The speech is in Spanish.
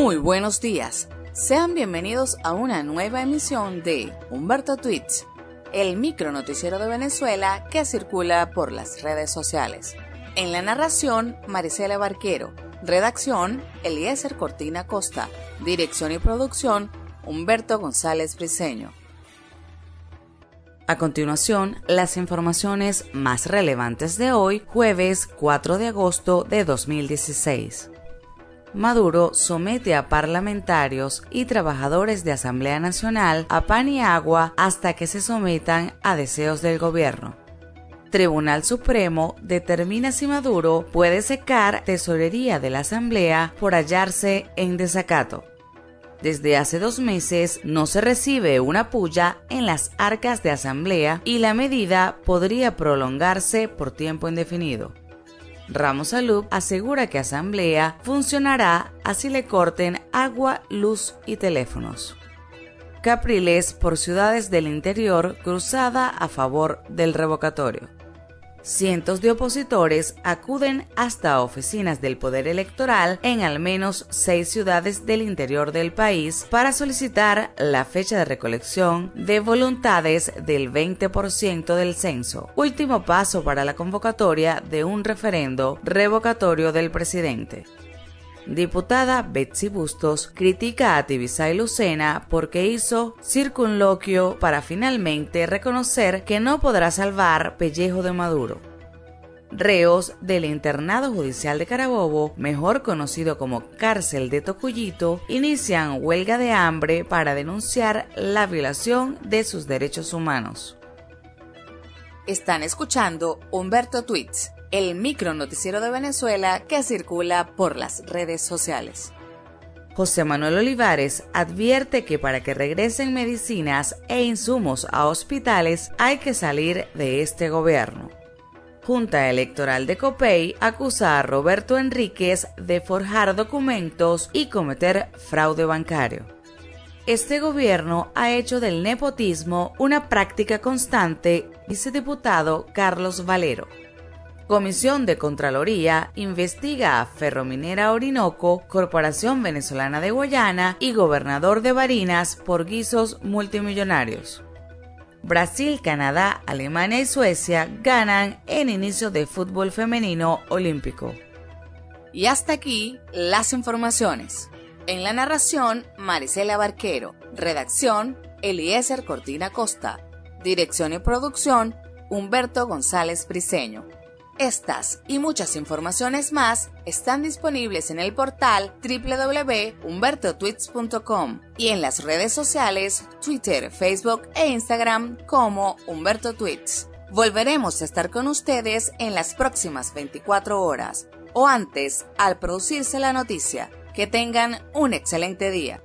Muy buenos días. Sean bienvenidos a una nueva emisión de Humberto Tweets, el micro noticiero de Venezuela que circula por las redes sociales. En la narración, Marisela Barquero. Redacción, Eliezer Cortina Costa. Dirección y producción, Humberto González Briceño. A continuación, las informaciones más relevantes de hoy, jueves 4 de agosto de 2016. Maduro somete a parlamentarios y trabajadores de Asamblea Nacional a pan y agua hasta que se sometan a deseos del gobierno. Tribunal Supremo determina si Maduro puede secar tesorería de la Asamblea por hallarse en desacato. Desde hace dos meses no se recibe una puya en las arcas de Asamblea y la medida podría prolongarse por tiempo indefinido. Ramos Salub asegura que Asamblea funcionará así le corten agua, luz y teléfonos. Capriles por ciudades del interior cruzada a favor del revocatorio. Cientos de opositores acuden hasta oficinas del Poder Electoral en al menos seis ciudades del interior del país para solicitar la fecha de recolección de voluntades del 20% del censo, último paso para la convocatoria de un referendo revocatorio del presidente. Diputada Betsy Bustos critica a Tibisay Lucena porque hizo circunloquio para finalmente reconocer que no podrá salvar pellejo de Maduro. Reos del internado judicial de Carabobo, mejor conocido como cárcel de Tocuyito, inician huelga de hambre para denunciar la violación de sus derechos humanos. Están escuchando Humberto Tweets el micro noticiero de Venezuela que circula por las redes sociales. José Manuel Olivares advierte que para que regresen medicinas e insumos a hospitales hay que salir de este gobierno. Junta Electoral de Copey acusa a Roberto Enríquez de forjar documentos y cometer fraude bancario. Este gobierno ha hecho del nepotismo una práctica constante, dice diputado Carlos Valero. Comisión de Contraloría investiga a Ferrominera Orinoco, Corporación Venezolana de Guayana y Gobernador de Barinas por guisos multimillonarios. Brasil, Canadá, Alemania y Suecia ganan en inicio de fútbol femenino olímpico. Y hasta aquí las informaciones. En la narración, Marisela Barquero. Redacción, Eliezer Cortina Costa. Dirección y producción, Humberto González Briceño. Estas y muchas informaciones más están disponibles en el portal www.humbertotweets.com y en las redes sociales Twitter, Facebook e Instagram como Humberto Tweets. Volveremos a estar con ustedes en las próximas 24 horas o antes al producirse la noticia. Que tengan un excelente día.